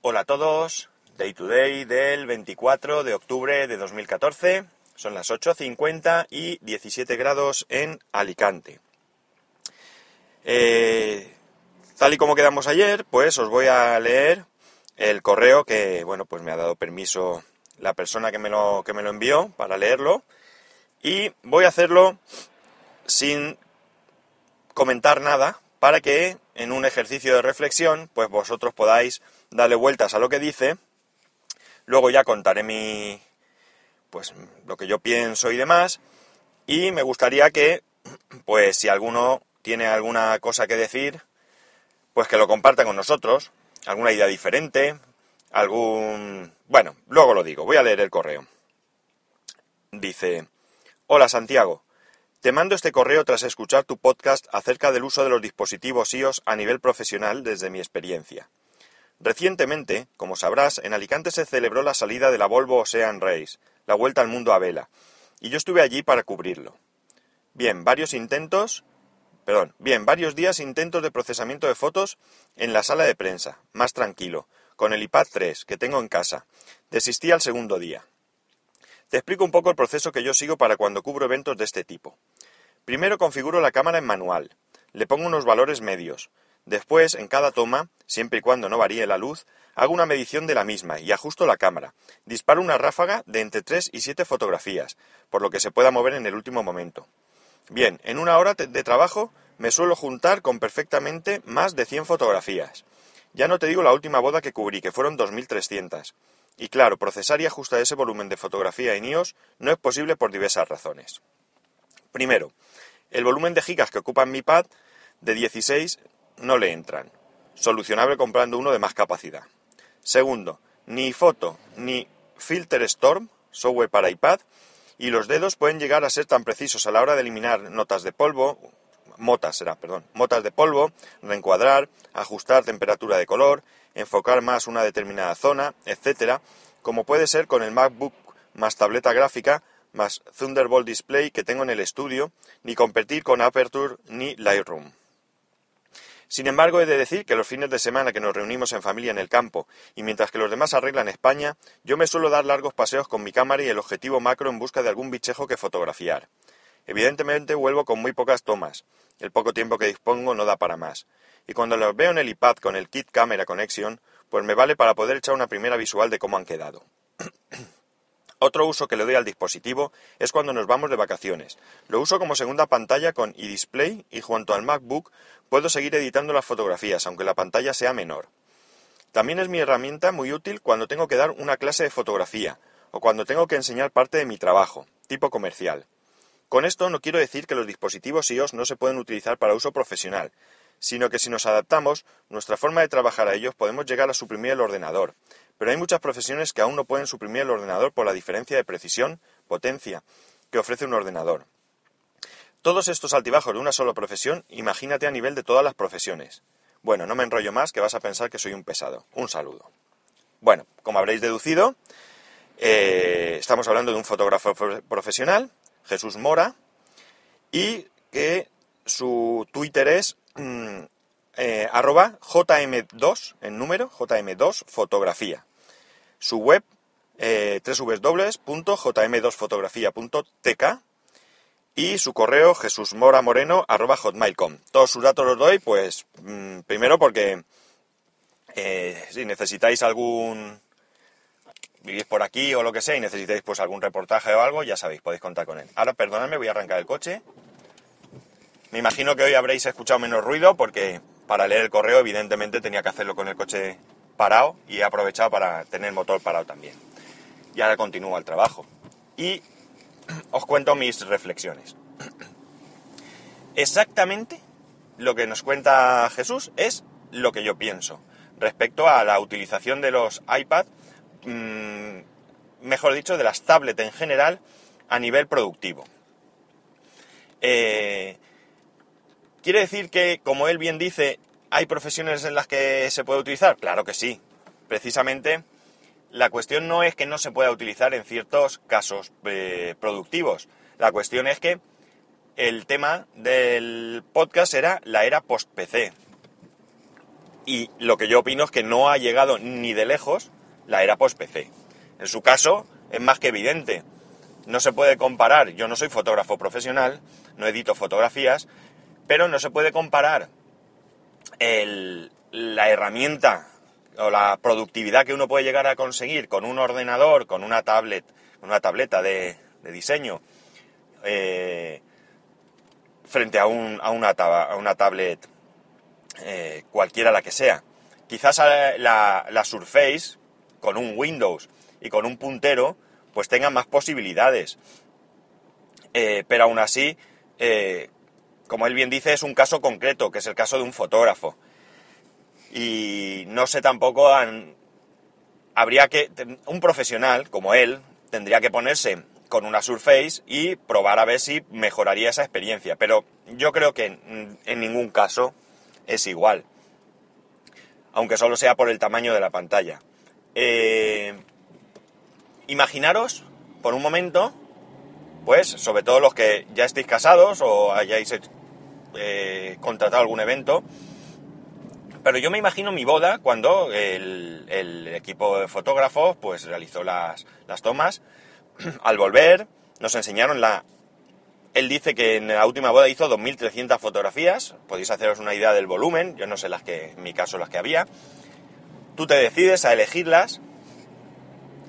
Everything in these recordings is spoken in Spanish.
Hola a todos, Day to Day del 24 de octubre de 2014, son las 8.50 y 17 grados en Alicante. Eh, tal y como quedamos ayer, pues os voy a leer el correo que, bueno, pues me ha dado permiso la persona que me lo, que me lo envió para leerlo. Y voy a hacerlo sin comentar nada para que en un ejercicio de reflexión pues vosotros podáis darle vueltas a lo que dice. Luego ya contaré mi pues lo que yo pienso y demás. Y me gustaría que pues si alguno tiene alguna cosa que decir pues que lo comparta con nosotros. Alguna idea diferente algún bueno luego lo digo voy a leer el correo. Dice hola Santiago. Te mando este correo tras escuchar tu podcast acerca del uso de los dispositivos iOS a nivel profesional desde mi experiencia. Recientemente, como sabrás, en Alicante se celebró la salida de la Volvo Ocean Race, la vuelta al mundo a vela, y yo estuve allí para cubrirlo. Bien, varios intentos, perdón, bien, varios días intentos de procesamiento de fotos en la sala de prensa, más tranquilo, con el iPad 3 que tengo en casa. Desistí al segundo día. Te explico un poco el proceso que yo sigo para cuando cubro eventos de este tipo. Primero configuro la cámara en manual, le pongo unos valores medios. Después, en cada toma, siempre y cuando no varíe la luz, hago una medición de la misma y ajusto la cámara. Disparo una ráfaga de entre 3 y 7 fotografías, por lo que se pueda mover en el último momento. Bien, en una hora de trabajo me suelo juntar con perfectamente más de 100 fotografías. Ya no te digo la última boda que cubrí, que fueron 2.300. Y claro, procesar y ajustar ese volumen de fotografía en iOS no es posible por diversas razones. Primero, el volumen de gigas que ocupa mi pad de 16 no le entran. Solucionable comprando uno de más capacidad. Segundo, ni foto ni Filter Storm, software para iPad, y los dedos pueden llegar a ser tan precisos a la hora de eliminar notas de polvo, motas será, perdón, motas de polvo, reencuadrar, ajustar temperatura de color, enfocar más una determinada zona, etcétera, como puede ser con el MacBook más tableta gráfica más Thunderbolt Display que tengo en el estudio, ni competir con Aperture ni Lightroom. Sin embargo, he de decir que los fines de semana que nos reunimos en familia en el campo y mientras que los demás arreglan España, yo me suelo dar largos paseos con mi cámara y el objetivo macro en busca de algún bichejo que fotografiar. Evidentemente vuelvo con muy pocas tomas. El poco tiempo que dispongo no da para más y cuando los veo en el iPad con el Kit Camera Connection, pues me vale para poder echar una primera visual de cómo han quedado. Otro uso que le doy al dispositivo es cuando nos vamos de vacaciones. Lo uso como segunda pantalla con eDisplay y junto al MacBook puedo seguir editando las fotografías, aunque la pantalla sea menor. También es mi herramienta muy útil cuando tengo que dar una clase de fotografía o cuando tengo que enseñar parte de mi trabajo, tipo comercial. Con esto no quiero decir que los dispositivos iOS no se pueden utilizar para uso profesional, sino que si nos adaptamos, nuestra forma de trabajar a ellos podemos llegar a suprimir el ordenador. Pero hay muchas profesiones que aún no pueden suprimir el ordenador por la diferencia de precisión, potencia, que ofrece un ordenador. Todos estos altibajos de una sola profesión, imagínate a nivel de todas las profesiones. Bueno, no me enrollo más, que vas a pensar que soy un pesado. Un saludo. Bueno, como habréis deducido, eh, estamos hablando de un fotógrafo profesional, Jesús Mora, y que su Twitter es Mm, eh, arroba jm2 en número, jm2 fotografía. Su web eh, www.jm2fotografía.tk y su correo jesusmoramoreno arroba hotmail.com. Todos sus datos los doy, pues mm, primero porque eh, si necesitáis algún vivís por aquí o lo que sea y necesitáis pues algún reportaje o algo, ya sabéis, podéis contar con él. Ahora perdonadme, voy a arrancar el coche me imagino que hoy habréis escuchado menos ruido porque para leer el correo evidentemente tenía que hacerlo con el coche parado y he aprovechado para tener el motor parado también. Y ahora continúo el trabajo. Y os cuento mis reflexiones. Exactamente lo que nos cuenta Jesús es lo que yo pienso respecto a la utilización de los iPad, mmm, mejor dicho, de las tablets en general a nivel productivo. Eh, ¿Quiere decir que, como él bien dice, hay profesiones en las que se puede utilizar? Claro que sí. Precisamente la cuestión no es que no se pueda utilizar en ciertos casos eh, productivos. La cuestión es que el tema del podcast era la era post-PC. Y lo que yo opino es que no ha llegado ni de lejos la era post-PC. En su caso, es más que evidente. No se puede comparar, yo no soy fotógrafo profesional, no edito fotografías, pero no se puede comparar la herramienta o la productividad que uno puede llegar a conseguir con un ordenador, con una tablet, una tableta de, diseño, eh, frente a, un, a, una, a una tablet eh, cualquiera la que sea. Quizás la, la, Surface, con un Windows y con un puntero, pues tenga más posibilidades. Eh, pero aún así, como él bien dice, es un caso concreto, que es el caso de un fotógrafo. Y no sé tampoco, habría que, un profesional como él, tendría que ponerse con una Surface y probar a ver si mejoraría esa experiencia. Pero yo creo que en ningún caso es igual, aunque solo sea por el tamaño de la pantalla. Eh, imaginaros, por un momento, pues, sobre todo los que ya estéis casados o hayáis eh, contratado algún evento, pero yo me imagino mi boda cuando el, equipo de fotógrafos pues realizó las, las tomas. Al volver nos enseñaron la él dice que en la última boda hizo 2.300 fotografías. Podéis haceros una idea del volumen. Yo no sé las que, en mi caso, las que había. Tú te decides a elegirlas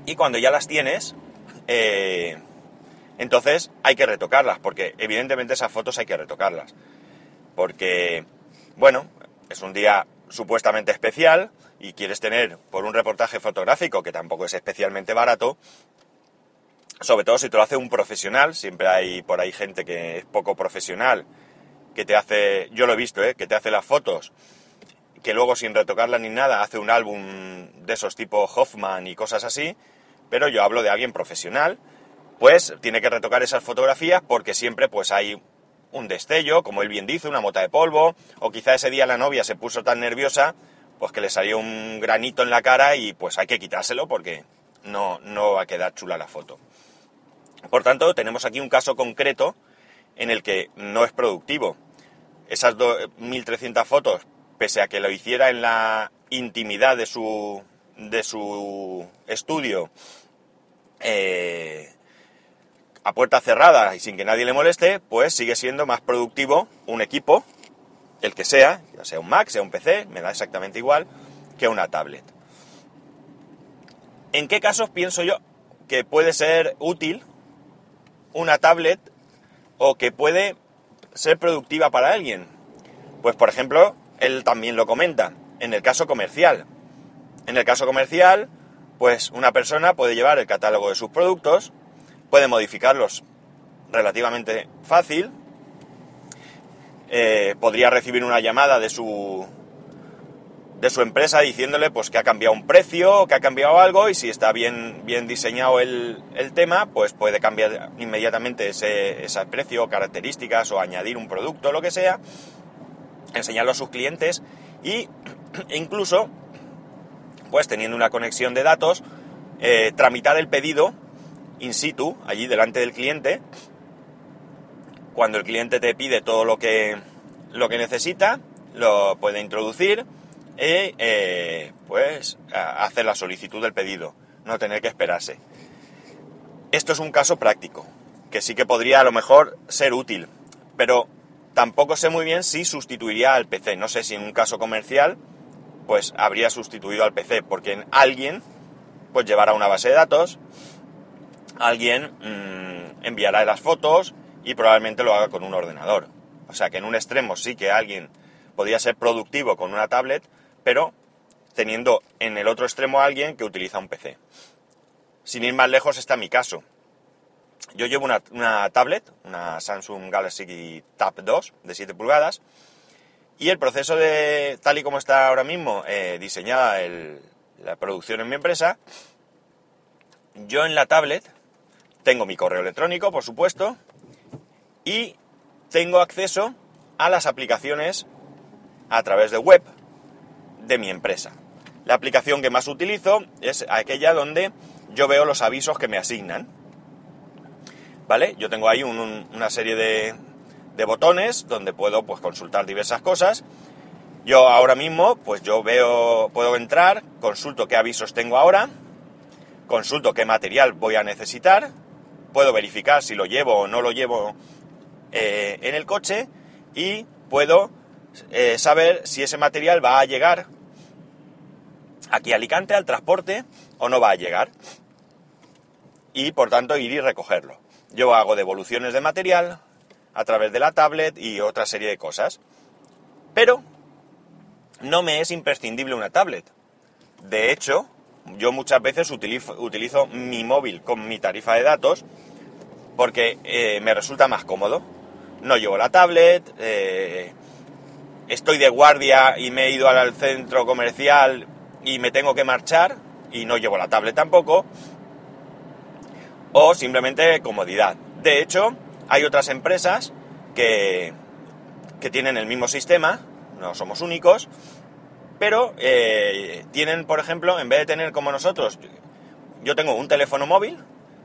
y cuando ya las tienes, eh, entonces hay que retocarlas, porque evidentemente esas fotos hay que retocarlas. Porque, bueno, es un día supuestamente especial y quieres tener por un reportaje fotográfico que tampoco es especialmente barato, sobre todo si te lo hace un profesional, siempre hay por ahí gente que es poco profesional, que te hace, yo lo he visto, ¿eh? que te hace las fotos, que luego sin retocarlas ni nada hace un álbum de esos tipo Hoffman y cosas así, pero yo hablo de alguien profesional, pues tiene que retocar esas fotografías porque siempre pues hay un destello, como él bien dice, una mota de polvo, o quizá ese día la novia se puso tan nerviosa, pues que le salió un granito en la cara y pues hay que quitárselo porque no, no va a quedar chula la foto. Por tanto, tenemos aquí un caso concreto en el que no es productivo. Esas 1.300 fotos, pese a que lo hiciera en la intimidad de su, de su estudio, eh, a puerta cerrada y sin que nadie le moleste, pues sigue siendo más productivo un equipo, el que sea, ya sea un Mac, sea un PC, me da exactamente igual, que una tablet. ¿En qué casos pienso yo que puede ser útil una tablet o que puede ser productiva para alguien. Pues por ejemplo, él también lo comenta, en el caso comercial. En el caso comercial, pues una persona puede llevar el catálogo de sus productos, puede modificarlos relativamente fácil, eh, podría recibir una llamada de su de su empresa diciéndole pues que ha cambiado un precio, que ha cambiado algo y si está bien, bien diseñado el, tema, pues puede cambiar inmediatamente ese, ese precio características o añadir un producto, lo que sea, enseñarlo a sus clientes y incluso, pues teniendo una conexión de datos, eh, tramitar el pedido in situ, allí delante del cliente, cuando el cliente te pide todo lo que, lo que necesita, lo puede introducir, y eh, pues hacer la solicitud del pedido, no tener que esperarse. Esto es un caso práctico, que sí que podría a lo mejor ser útil, pero tampoco sé muy bien si sustituiría al PC. No sé si en un caso comercial, pues habría sustituido al PC, porque en alguien, pues llevará una base de datos, alguien mm, enviará las fotos y probablemente lo haga con un ordenador. O sea que en un extremo sí que alguien podría ser productivo con una tablet, pero teniendo en el otro extremo a alguien que utiliza un PC. Sin ir más lejos está mi caso. Yo llevo una, tablet, una Samsung Galaxy Tab 2 de 7 pulgadas, y el proceso de, tal y como está ahora mismo eh, diseñada la producción en mi empresa, yo en la tablet tengo mi correo electrónico, por supuesto, y tengo acceso a las aplicaciones a través de web de mi empresa. La aplicación que más utilizo es aquella donde yo veo los avisos que me asignan. ¿Vale? Yo tengo ahí una serie de, botones donde puedo pues, consultar diversas cosas Yo ahora mismo, pues yo veo, puedo entrar, consulto qué avisos tengo ahora, consulto qué material voy a necesitar, puedo verificar si lo llevo o no lo llevo eh, en el coche y puedo eh, saber si ese material va a llegar aquí a Alicante al transporte o no va a llegar y por tanto ir y recogerlo. Yo hago devoluciones de material a través de la tablet y otra serie de cosas. Pero no me es imprescindible una tablet. De hecho, yo muchas veces utilizo, mi móvil con mi tarifa de datos porque eh, me resulta más cómodo. No llevo la tablet, eh, estoy de guardia y me he ido al centro comercial y me tengo que marchar y no llevo la tablet tampoco. O simplemente comodidad. De hecho, hay otras empresas que, que tienen el mismo sistema, no somos únicos, pero eh, tienen, por ejemplo, en vez de tener como nosotros, yo tengo un teléfono móvil,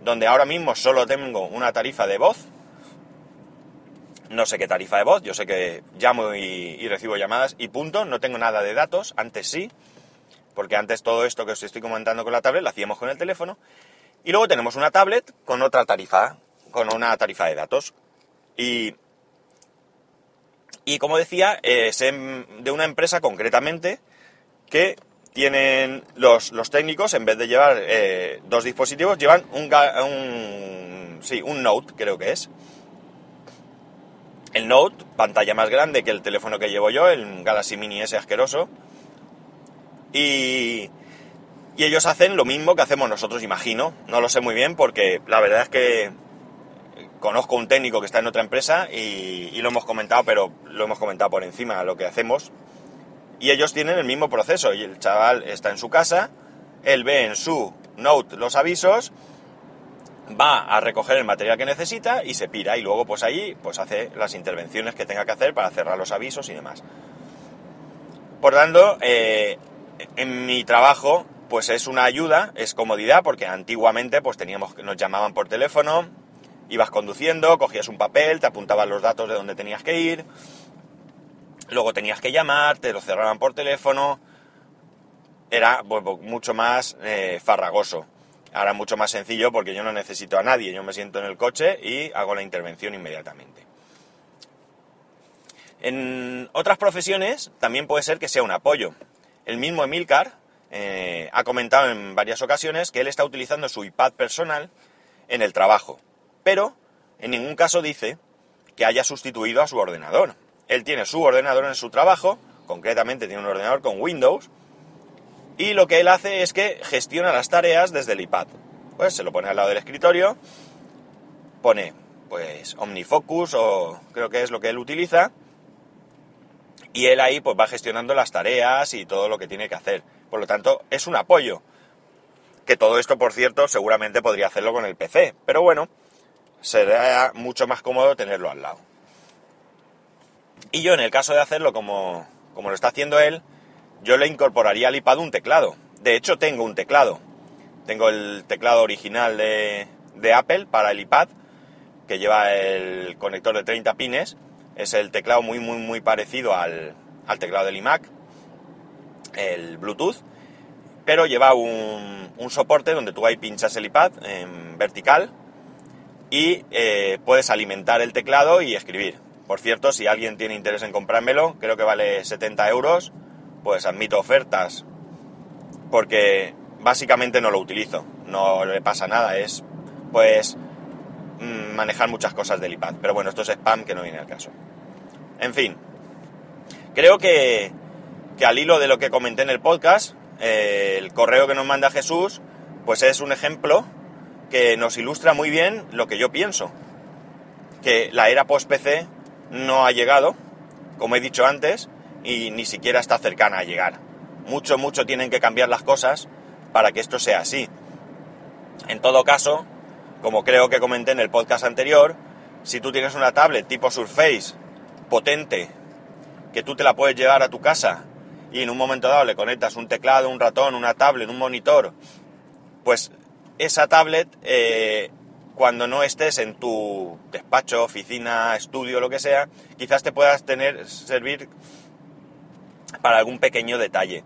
donde ahora mismo solo tengo una tarifa de voz, no sé qué tarifa de voz, yo sé que llamo y, recibo llamadas y punto, no tengo nada de datos, antes sí, porque antes todo esto que os estoy comentando con la tablet lo hacíamos con el teléfono, y luego tenemos una tablet con otra tarifa, con una tarifa de datos. Y, y como decía, es de una empresa concretamente que tienen los, los técnicos, en vez de llevar eh, dos dispositivos, llevan un, un, sí, un Note, creo que es. El Note, pantalla más grande que el teléfono que llevo yo, el Galaxy Mini S asqueroso. Y, y ellos hacen lo mismo que hacemos nosotros, imagino. No lo sé muy bien porque la verdad es que conozco un técnico que está en otra empresa y, lo hemos comentado, pero lo hemos comentado por encima lo que hacemos. Y ellos tienen el mismo proceso. Y el chaval está en su casa, él ve en su note los avisos, va a recoger el material que necesita y se pira. Y luego, pues ahí, pues hace las intervenciones que tenga que hacer para cerrar los avisos y demás. Por tanto, eh, en mi trabajo, pues es una ayuda, es comodidad, porque antiguamente, pues teníamos, nos llamaban por teléfono, ibas conduciendo, cogías un papel, te apuntaban los datos de dónde tenías que ir, luego tenías que llamar, te lo cerraban por teléfono, era mucho más eh, farragoso. Ahora mucho más sencillo porque yo no necesito a nadie, yo me siento en el coche y hago la intervención inmediatamente. En otras profesiones también puede ser que sea un apoyo. El mismo Emilcar eh, ha comentado en varias ocasiones que él está utilizando su iPad personal en el trabajo pero en ningún caso dice que haya sustituido a su ordenador. Él tiene su ordenador en su trabajo, concretamente tiene un ordenador con Windows, y lo que él hace es que gestiona las tareas desde el iPad. Pues se lo pone al lado del escritorio, pone pues OmniFocus o creo que es lo que él utiliza, y él ahí pues va gestionando las tareas y todo lo que tiene que hacer. Por lo tanto, es un apoyo. Que todo esto, por cierto, seguramente podría hacerlo con el PC. Pero bueno, será mucho más cómodo tenerlo al lado. Y yo en el caso de hacerlo como, como lo está haciendo él, yo le incorporaría al iPad un teclado. De hecho tengo un teclado. Tengo el teclado original de, de Apple para el iPad, que lleva el conector de 30 pines. Es el teclado muy, muy, muy parecido al, al teclado del iMac, el Bluetooth, pero lleva un, un soporte donde tú ahí pinchas el iPad en vertical y eh, puedes alimentar el teclado y escribir. Por cierto, si alguien tiene interés en comprármelo, creo que vale 70 euros, pues admito ofertas, porque básicamente no lo utilizo, no le pasa nada, es pues mm, manejar muchas cosas del iPad. Pero bueno, esto es spam que no viene al caso. En fin, creo que, que al hilo de lo que comenté en el podcast, eh, el correo que nos manda Jesús, pues es un ejemplo que nos ilustra muy bien lo que yo pienso. Que la era post-PC no ha llegado, como he dicho antes, y ni siquiera está cercana a llegar. Mucho, mucho tienen que cambiar las cosas para que esto sea así. En todo caso, como creo que comenté en el podcast anterior, si tú tienes una tablet tipo Surface potente, que tú te la puedes llevar a tu casa y en un momento dado le conectas un teclado, un ratón, una tablet, un monitor, pues esa tablet, eh, cuando no estés en tu despacho, oficina, estudio, lo que sea, quizás te puedas tener, servir para algún pequeño detalle.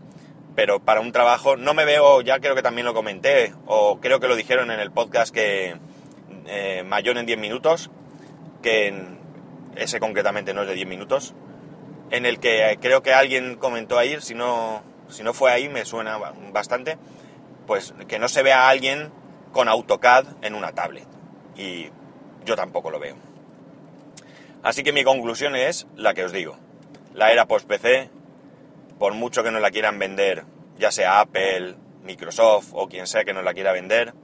Pero para un trabajo no me veo, ya creo que también lo comenté, o creo que lo dijeron en el podcast que eh, mayor en 10 minutos, que ese concretamente no es de 10 minutos, en el que creo que alguien comentó ahí, si no, si no fue ahí me suena bastante, pues que no se vea a alguien con AutoCAD en una tablet. Y yo tampoco lo veo. Así que mi conclusión es la que os digo. La era post-PC, por mucho que nos la quieran vender, ya sea Apple, Microsoft o quien sea que nos la quiera vender,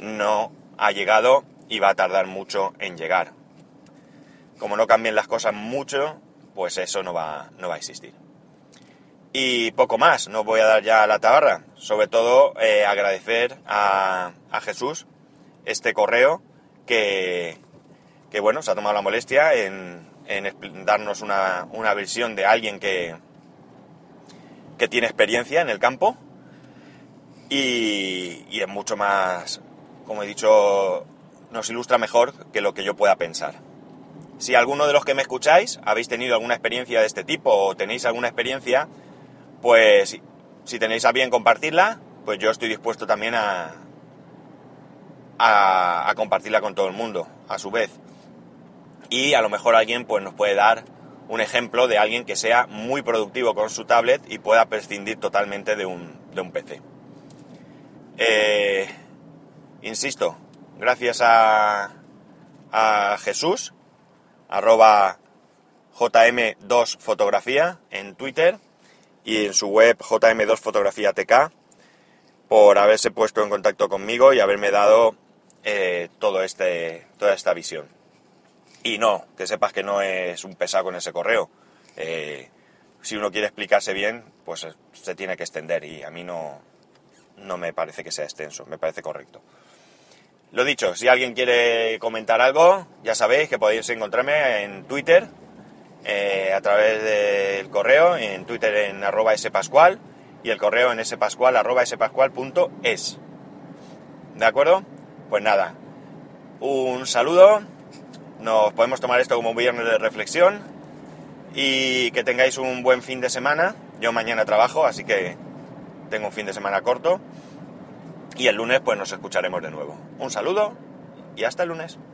no ha llegado y va a tardar mucho en llegar. Como no cambien las cosas mucho, pues eso no va, no va a existir. Y poco más, no voy a dar ya la tabarra. Sobre todo eh, agradecer a, Jesús este correo que, que, bueno, se ha tomado la molestia en, en darnos una, una, visión de alguien que, que tiene experiencia en el campo y, y es mucho más, como he dicho, nos ilustra mejor que lo que yo pueda pensar. Si alguno de los que me escucháis habéis tenido alguna experiencia de este tipo o tenéis alguna experiencia, pues si tenéis a bien compartirla, pues yo estoy dispuesto también a, a, compartirla con todo el mundo, a su vez. Y a lo mejor alguien pues nos puede dar un ejemplo de alguien que sea muy productivo con su tablet y pueda prescindir totalmente de un, de un PC. Eh, insisto, gracias a, a Jesús, arroba jm2fotografía en Twitter y en su web jm2fotografiatk por haberse puesto en contacto conmigo y haberme dado eh, todo este, toda esta visión. Y no, que sepas que no es un pesado con ese correo. Eh, si uno quiere explicarse bien, pues se tiene que extender y a mí no, no me parece que sea extenso, me parece correcto. Lo dicho, si alguien quiere comentar algo, ya sabéis que podéis encontrarme en Twitter, eh, a través del correo, en Twitter en arroba spascual y el correo en spascual arroba spascual.es. ¿De acuerdo? Pues nada, un saludo, nos podemos tomar esto como un viernes de reflexión y que tengáis un buen fin de semana. Yo mañana trabajo, así que tengo un fin de semana corto y el lunes pues nos escucharemos de nuevo. Un saludo y hasta el lunes.